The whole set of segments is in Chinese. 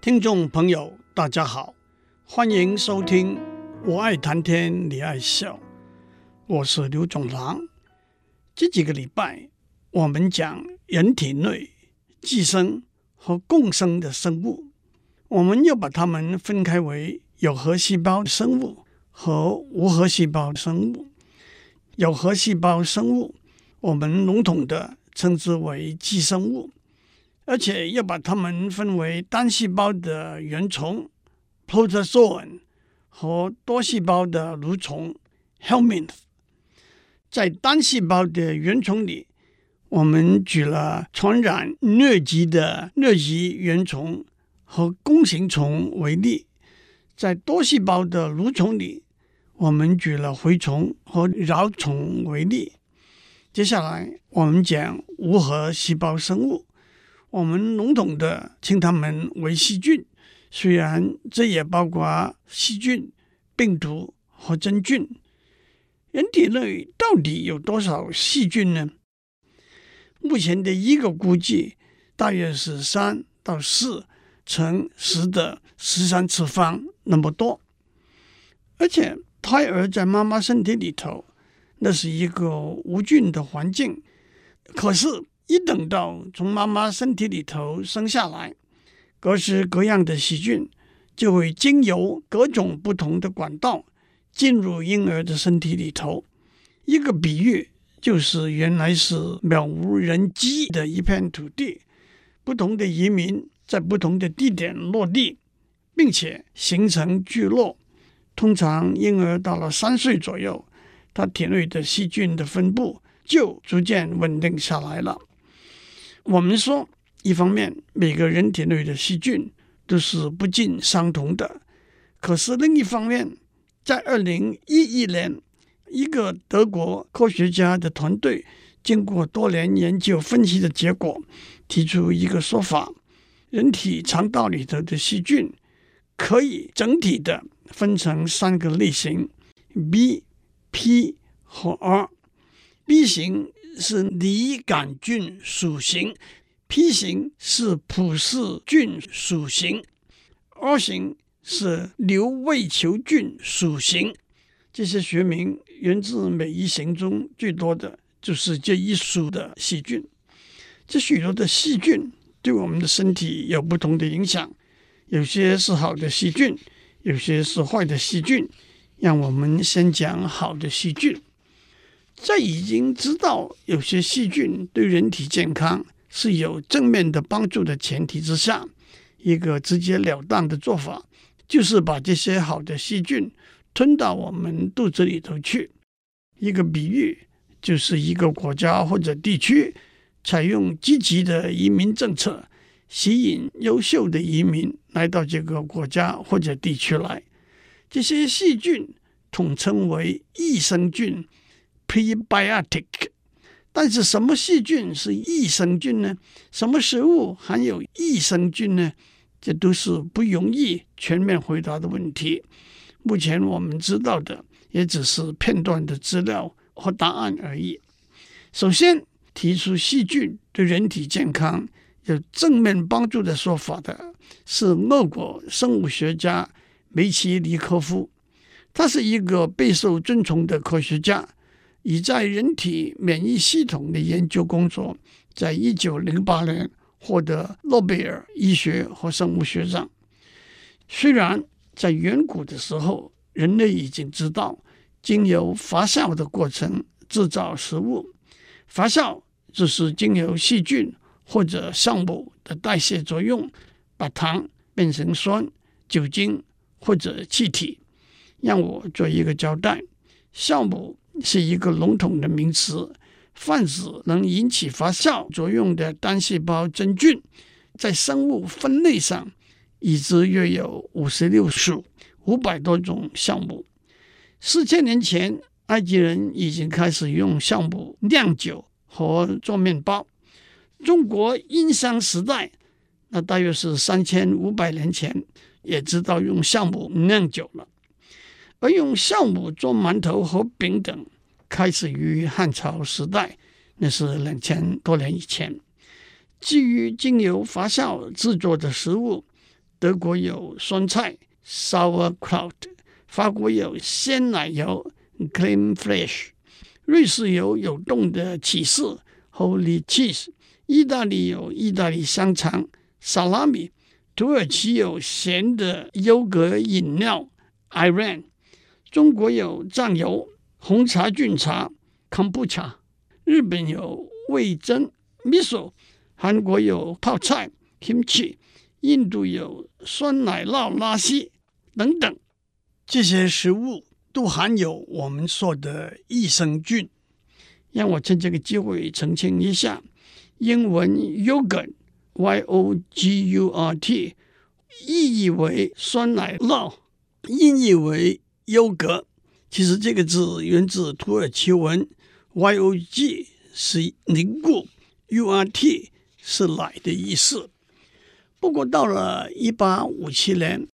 听众朋友，大家好，欢迎收听《我爱谈天，你爱笑》，我是刘总郎。这几个礼拜，我们讲人体内寄生和共生的生物，我们又把它们分开为有核细胞生物和无核细胞生物。有核细胞生物，我们笼统的称之为寄生物，而且要把它们分为单细胞的原虫 （protozoan） 和多细胞的蠕虫 （helminth）。在单细胞的原虫里，我们举了传染疟疾的疟疾原虫和弓形虫为例；在多细胞的蠕虫里，我们举了蛔虫和蛲虫为例。接下来，我们讲无核细胞生物，我们笼统的称它们为细菌，虽然这也包括细菌、病毒和真菌。人体内到底有多少细菌呢？目前的一个估计大约是三到四乘十的十三次方那么多，而且。胎儿在妈妈身体里头，那是一个无菌的环境。可是，一等到从妈妈身体里头生下来，各式各样的细菌就会经由各种不同的管道进入婴儿的身体里头。一个比喻就是，原来是渺无人迹的一片土地，不同的移民在不同的地点落地，并且形成聚落。通常婴儿到了三岁左右，他体内的细菌的分布就逐渐稳定下来了。我们说，一方面每个人体内的细菌都是不尽相同的，可是另一方面，在二零一一年，一个德国科学家的团队经过多年研究分析的结果，提出一个说法：人体肠道里头的细菌可以整体的。分成三个类型：B、P 和 R。B 型是梨杆菌属型，P 型是普氏菌属型，O 型是瘤胃球菌属型。这些学名源自每一型中最多的就是这一属的细菌。这许多的细菌对我们的身体有不同的影响，有些是好的细菌。有些是坏的细菌，让我们先讲好的细菌。在已经知道有些细菌对人体健康是有正面的帮助的前提之下，一个直截了当的做法就是把这些好的细菌吞到我们肚子里头去。一个比喻就是一个国家或者地区采用积极的移民政策。吸引优秀的移民来到这个国家或者地区来，这些细菌统称为益生菌 （prebiotic）。但是，什么细菌是益生菌呢？什么食物含有益生菌呢？这都是不容易全面回答的问题。目前我们知道的也只是片段的资料和答案而已。首先，提出细菌对人体健康。有正面帮助的说法的是俄国生物学家梅奇尼科夫，他是一个备受尊崇的科学家，已在人体免疫系统的研究工作，在一九零八年获得诺贝尔医学和生物学奖。虽然在远古的时候，人类已经知道经由发酵的过程制造食物，发酵就是经由细菌。或者酵母的代谢作用，把糖变成酸、酒精或者气体。让我做一个交代：酵母是一个笼统的名词，泛指能引起发酵作用的单细胞真菌。在生物分类上，已知约有五十六属、五百多种酵母。四千年前，埃及人已经开始用酵母酿酒和做面包。中国殷商时代，那大约是三千五百年前，也知道用酵母酿酒了。而用酵母做馒头和饼等，开始于汉朝时代，那是两千多年以前。基于经由发酵制作的食物，德国有酸菜 （sauerkraut），法国有鲜奶油 （crème fraîche），瑞士有有冻的起司 （Holy cheese），意大利有意大利香肠 （salami），土耳其有咸的优格饮料 （ayran），中国有酱油红茶菌茶 （kombucha），日本有味噌 （miso），韩国有泡菜 （kimchi）。印度有酸奶酪拉稀等等，这些食物都含有我们说的益生菌。让我趁这个机会澄清一下，英文 yogurt（y-o-g-u-r-t） 意译为酸奶酪，音译为优格。其实这个字源自土耳其文，y-o-g 是凝固，u-r-t 是奶的意思。不过，到了一八五七年，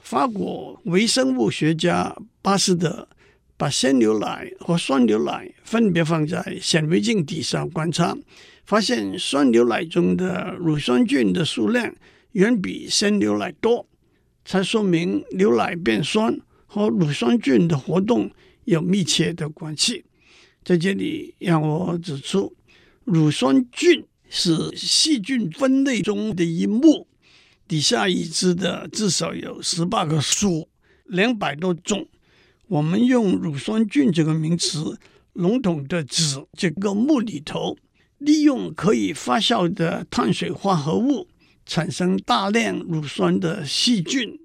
法国微生物学家巴斯德把鲜牛奶和酸牛奶分别放在显微镜底下观察，发现酸牛奶中的乳酸菌的数量远比鲜牛奶多，才说明牛奶变酸和乳酸菌的活动有密切的关系。在这里，让我指出，乳酸菌是细菌分类中的一目。底下已知的至少有十八个属，两百多种。我们用乳酸菌这个名词，笼统的指这个目里头利用可以发酵的碳水化合物产生大量乳酸的细菌。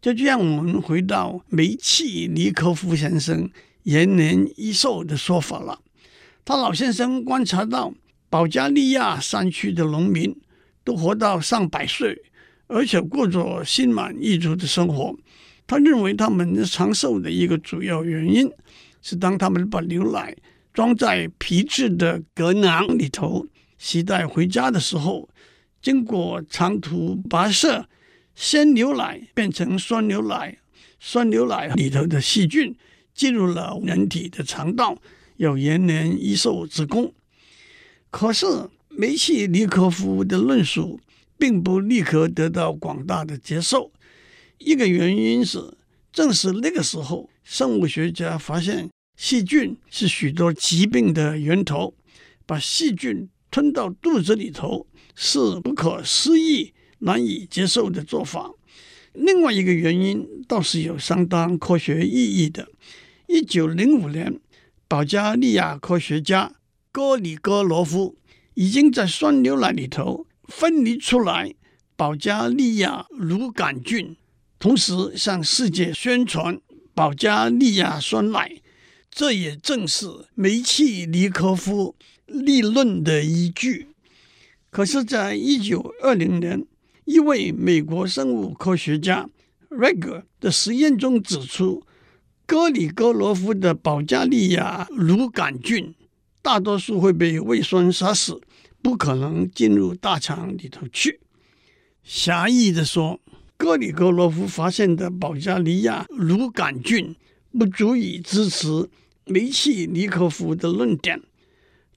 这就让我们回到梅契尼科夫先生延年益寿的说法了。他老先生观察到保加利亚山区的农民都活到上百岁。而且过着心满意足的生活。他认为他们长寿的一个主要原因是，当他们把牛奶装在皮质的隔囊里头，携带回家的时候，经过长途跋涉，鲜牛奶变成酸牛奶，酸牛奶里头的细菌进入了人体的肠道，有延年益寿之功。可是梅契尼科夫的论述。并不立刻得到广大的接受。一个原因是，正是那个时候，生物学家发现细菌是许多疾病的源头，把细菌吞到肚子里头是不可思议、难以接受的做法。另外一个原因倒是有相当科学意义的。一九零五年，保加利亚科学家戈里戈罗夫已经在酸牛奶里头。分离出来保加利亚乳杆菌，同时向世界宣传保加利亚酸奶，这也正是梅契尼科夫立论的依据。可是，在一九二零年，一位美国生物科学家 Rager 的实验中指出，戈里戈罗夫的保加利亚乳杆菌大多数会被胃酸杀死。不可能进入大肠里头去。狭义的说，戈里戈罗夫发现的保加利亚乳杆菌不足以支持梅契尼科夫的论点。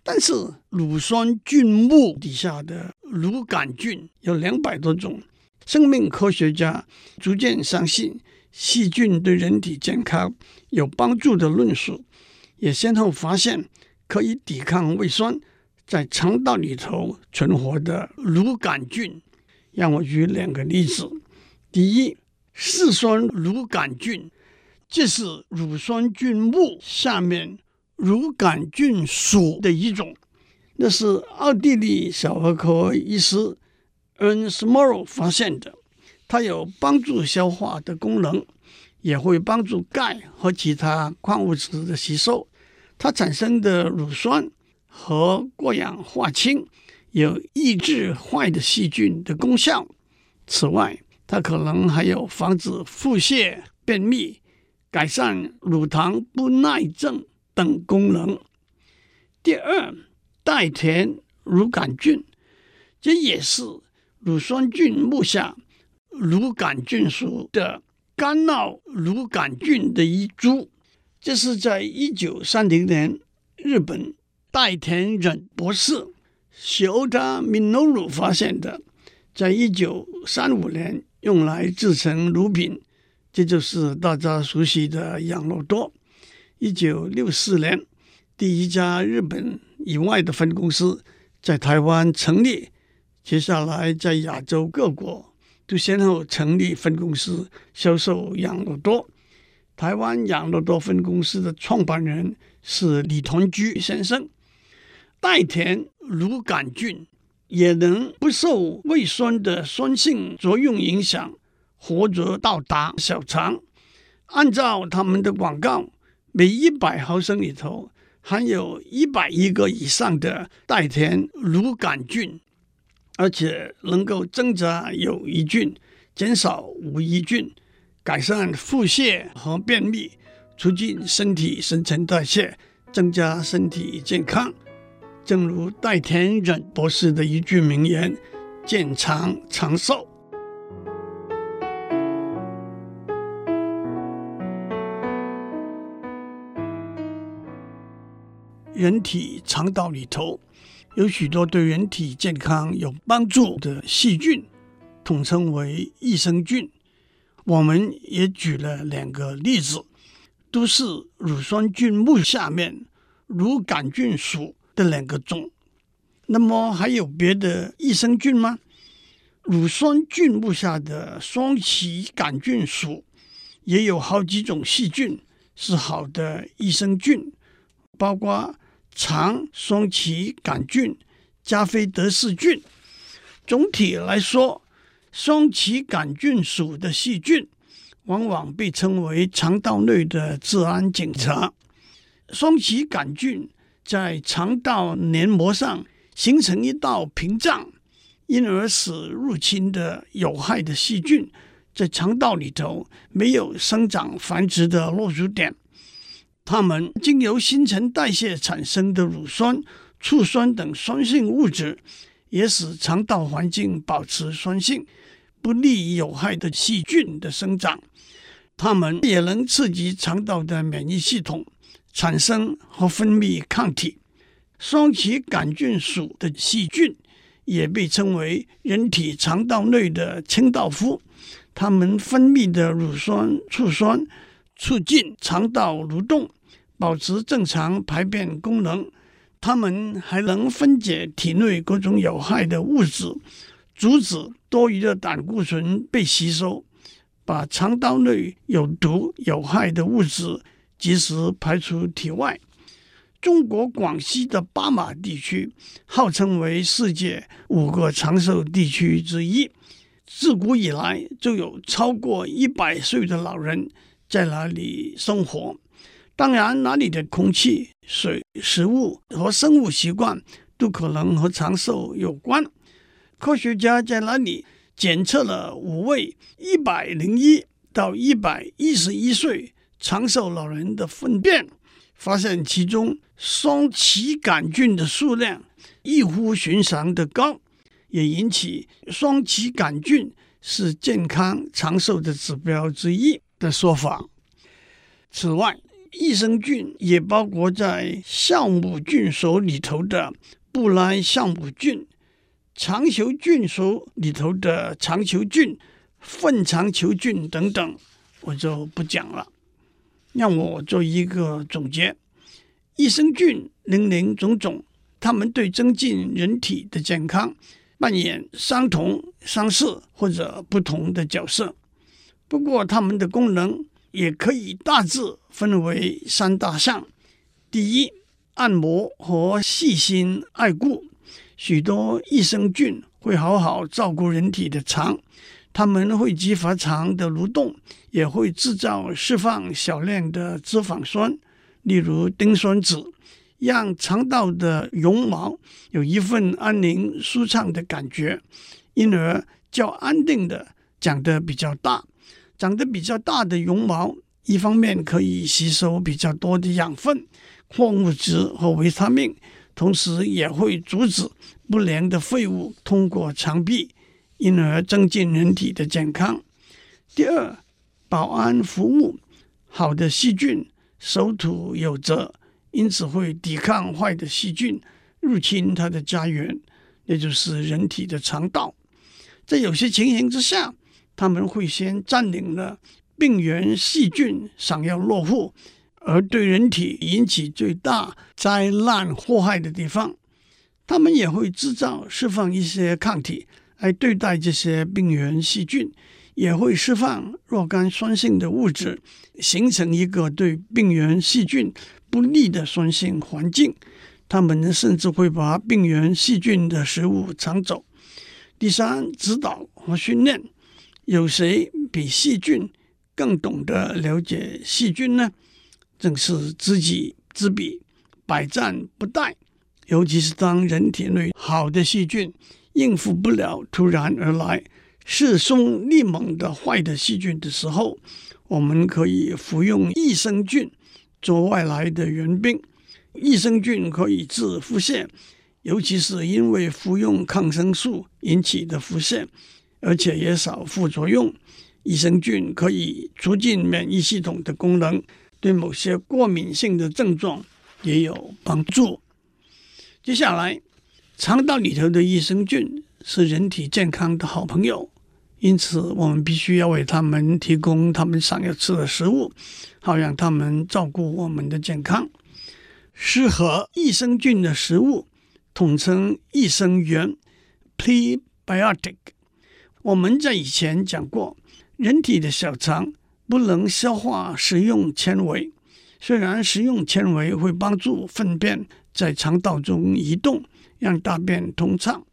但是乳酸菌目底下的乳杆菌有两百多种，生命科学家逐渐相信细菌对人体健康有帮助的论述，也先后发现可以抵抗胃酸。在肠道里头存活的乳杆菌，让我举两个例子。第一，嗜酸乳杆菌，这是乳酸菌目下面乳杆菌属的一种。那是奥地利小儿科医师 Ernst Morrow 发现的。它有帮助消化的功能，也会帮助钙和其他矿物质的吸收。它产生的乳酸。和过氧化氢有抑制坏的细菌的功效。此外，它可能还有防止腹泻、便秘、改善乳糖不耐症等功能。第二，代田乳杆菌，这也是乳酸菌目下乳杆菌属的干酪乳杆菌的一株。这是在一九三零年日本。代田忍博士 Shota Minoru 发现的，在一九三五年用来制成乳品，这就是大家熟悉的养乐多。一九六四年，第一家日本以外的分公司在台湾成立，接下来在亚洲各国都先后成立分公司销售养乐多。台湾养乐多分公司的创办人是李同居先生。代田乳杆菌也能不受胃酸的酸性作用影响，活着到达小肠。按照他们的广告，每一百毫升里头含有一百亿个以上的代田乳杆菌，而且能够增加有益菌，减少无益菌。改善腹泻和便秘，促进身体新陈代谢，增加身体健康。正如代田忍博士的一句名言：“健长长寿。”人体肠道里头有许多对人体健康有帮助的细菌，统称为益生菌。我们也举了两个例子，都是乳酸菌目下面乳杆菌属的两个种。那么还有别的益生菌吗？乳酸菌目下的双歧杆菌属也有好几种细菌是好的益生菌，包括肠双歧杆菌、加菲德氏菌。总体来说，双歧杆菌属的细菌，往往被称为肠道内的治安警察。双歧杆菌在肠道黏膜上形成一道屏障，因而使入侵的有害的细菌在肠道里头没有生长繁殖的落足点。它们经由新陈代谢产生的乳酸、醋酸等酸性物质，也使肠道环境保持酸性。不利于有害的细菌的生长，它们也能刺激肠道的免疫系统产生和分泌抗体。双歧杆菌属的细菌也被称为人体肠道内的清道夫，它们分泌的乳酸、醋酸促进肠道蠕动，保持正常排便功能。它们还能分解体内各种有害的物质。阻止多余的胆固醇被吸收，把肠道内有毒有害的物质及时排出体外。中国广西的巴马地区号称为世界五个长寿地区之一，自古以来就有超过一百岁的老人在哪里生活。当然，那里的空气、水、食物和生物习惯都可能和长寿有关。科学家在那里检测了五位一百零一到一百一十一岁长寿老人的粪便，发现其中双歧杆菌的数量异乎寻常的高，也引起双歧杆菌是健康长寿的指标之一的说法。此外，益生菌也包括在酵母菌属里头的布莱酵母菌。肠球菌属里头的肠球菌、粪肠球菌等等，我就不讲了。让我做一个总结：益生菌林林总总，它们对增进人体的健康扮演相同、相似或者不同的角色。不过，它们的功能也可以大致分为三大项：第一，按摩和细心爱顾。许多益生菌会好好照顾人体的肠，它们会激发肠的蠕动，也会制造释放少量的脂肪酸，例如丁酸酯，让肠道的绒毛有一份安宁舒畅的感觉，因而较安定的长得比较大。长得比较大的绒毛，一方面可以吸收比较多的养分、矿物质和维他命。同时也会阻止不良的废物通过肠壁，因而增进人体的健康。第二，保安服务，好的细菌守土有责，因此会抵抗坏的细菌入侵它的家园，也就是人体的肠道。在有些情形之下，他们会先占领了病原细菌想要落户而对人体引起最大灾难祸害的地方。他们也会制造释放一些抗体来对待这些病原细菌，也会释放若干酸性的物质，形成一个对病原细菌不利的酸性环境。他们甚至会把病原细菌的食物抢走。第三，指导和训练，有谁比细菌更懂得了解细菌呢？正是知己知彼，百战不殆。尤其是当人体内好的细菌应付不了突然而来、势凶力猛的坏的细菌的时候，我们可以服用益生菌做外来的援兵。益生菌可以治腹泻，尤其是因为服用抗生素引起的腹泻，而且也少副作用。益生菌可以促进免疫系统的功能，对某些过敏性的症状也有帮助。接下来，肠道里头的益生菌是人体健康的好朋友，因此我们必须要为他们提供他们想要吃的食物，好让他们照顾我们的健康。适合益生菌的食物统称益生元 （prebiotic）。我们在以前讲过，人体的小肠不能消化食用纤维，虽然食用纤维会帮助粪便。在肠道中移动，让大便通畅。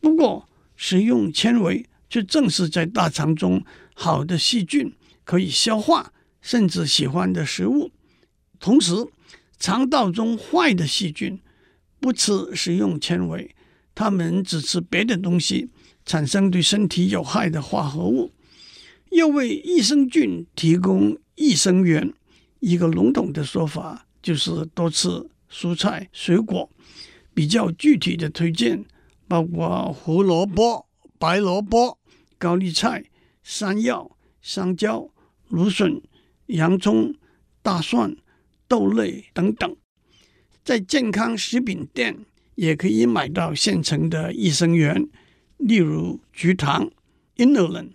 不过，食用纤维却正是在大肠中好的细菌可以消化甚至喜欢的食物。同时，肠道中坏的细菌不吃食用纤维，它们只吃别的东西，产生对身体有害的化合物。又为益生菌提供益生元，一个笼统的说法就是多吃。蔬菜、水果比较具体的推荐，包括胡萝卜、白萝卜、高丽菜、山药、香蕉、芦笋、洋葱、大蒜、豆类等等。在健康食品店也可以买到现成的益生元，例如菊糖 （Inulin）、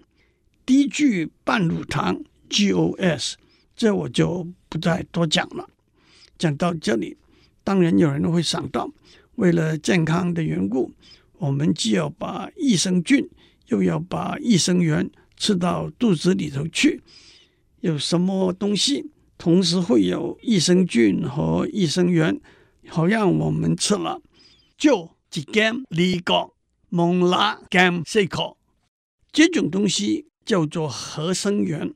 低聚半乳糖 （GOS）。这我就不再多讲了。讲到这里。当然，有人会想到，为了健康的缘故，我们既要把益生菌，又要把益生元吃到肚子里头去。有什么东西同时会有益生菌和益生元，好让我们吃了就一减二个，蒙拉减四个。这种东西叫做合生元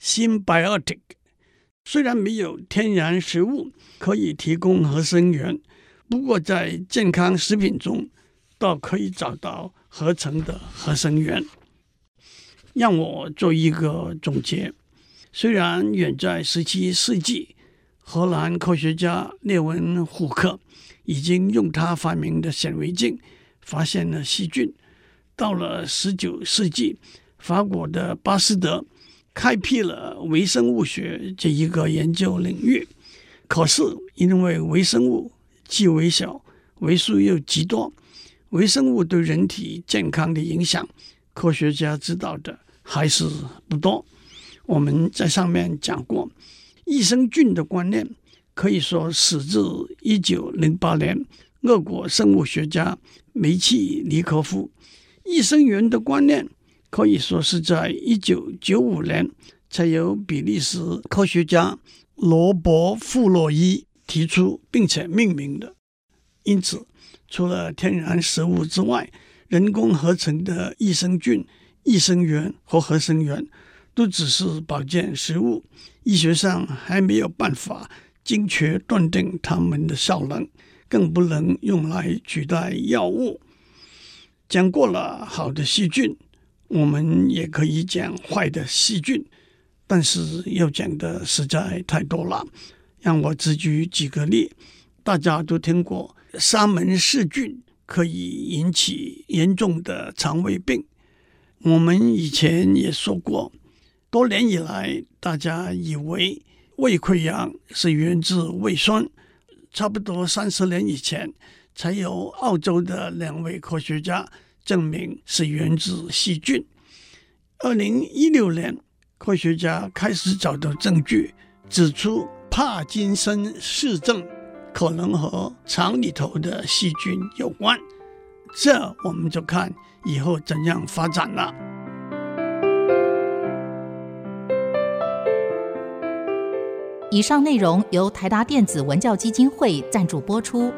（symbiotic）。虽然没有天然食物可以提供合生元，不过在健康食品中倒可以找到合成的合生元。让我做一个总结：虽然远在十七世纪，荷兰科学家列文虎克已经用他发明的显微镜发现了细菌，到了十九世纪，法国的巴斯德。开辟了微生物学这一个研究领域，可是因为微生物既微小，为数又极多，微生物对人体健康的影响，科学家知道的还是不多。我们在上面讲过，益生菌的观念可以说始自一九零八年，俄国生物学家梅契尼科夫；益生元的观念。可以说是在一九九五年才由比利时科学家罗伯·富洛伊提出并且命名的。因此，除了天然食物之外，人工合成的益生菌、益生元和合生元都只是保健食物，医学上还没有办法精确断定它们的效能，更不能用来取代药物。讲过了好的细菌。我们也可以讲坏的细菌，但是要讲的实在太多了。让我只举几个例，大家都听过沙门氏菌可以引起严重的肠胃病。我们以前也说过，多年以来，大家以为胃溃疡是源自胃酸，差不多三十年以前，才有澳洲的两位科学家。证明是源自细菌，二零一六年，科学家开始找到证据，指出帕金森氏症可能和肠里头的细菌有关。这我们就看以后怎样发展了。以上内容由台达电子文教基金会赞助播出。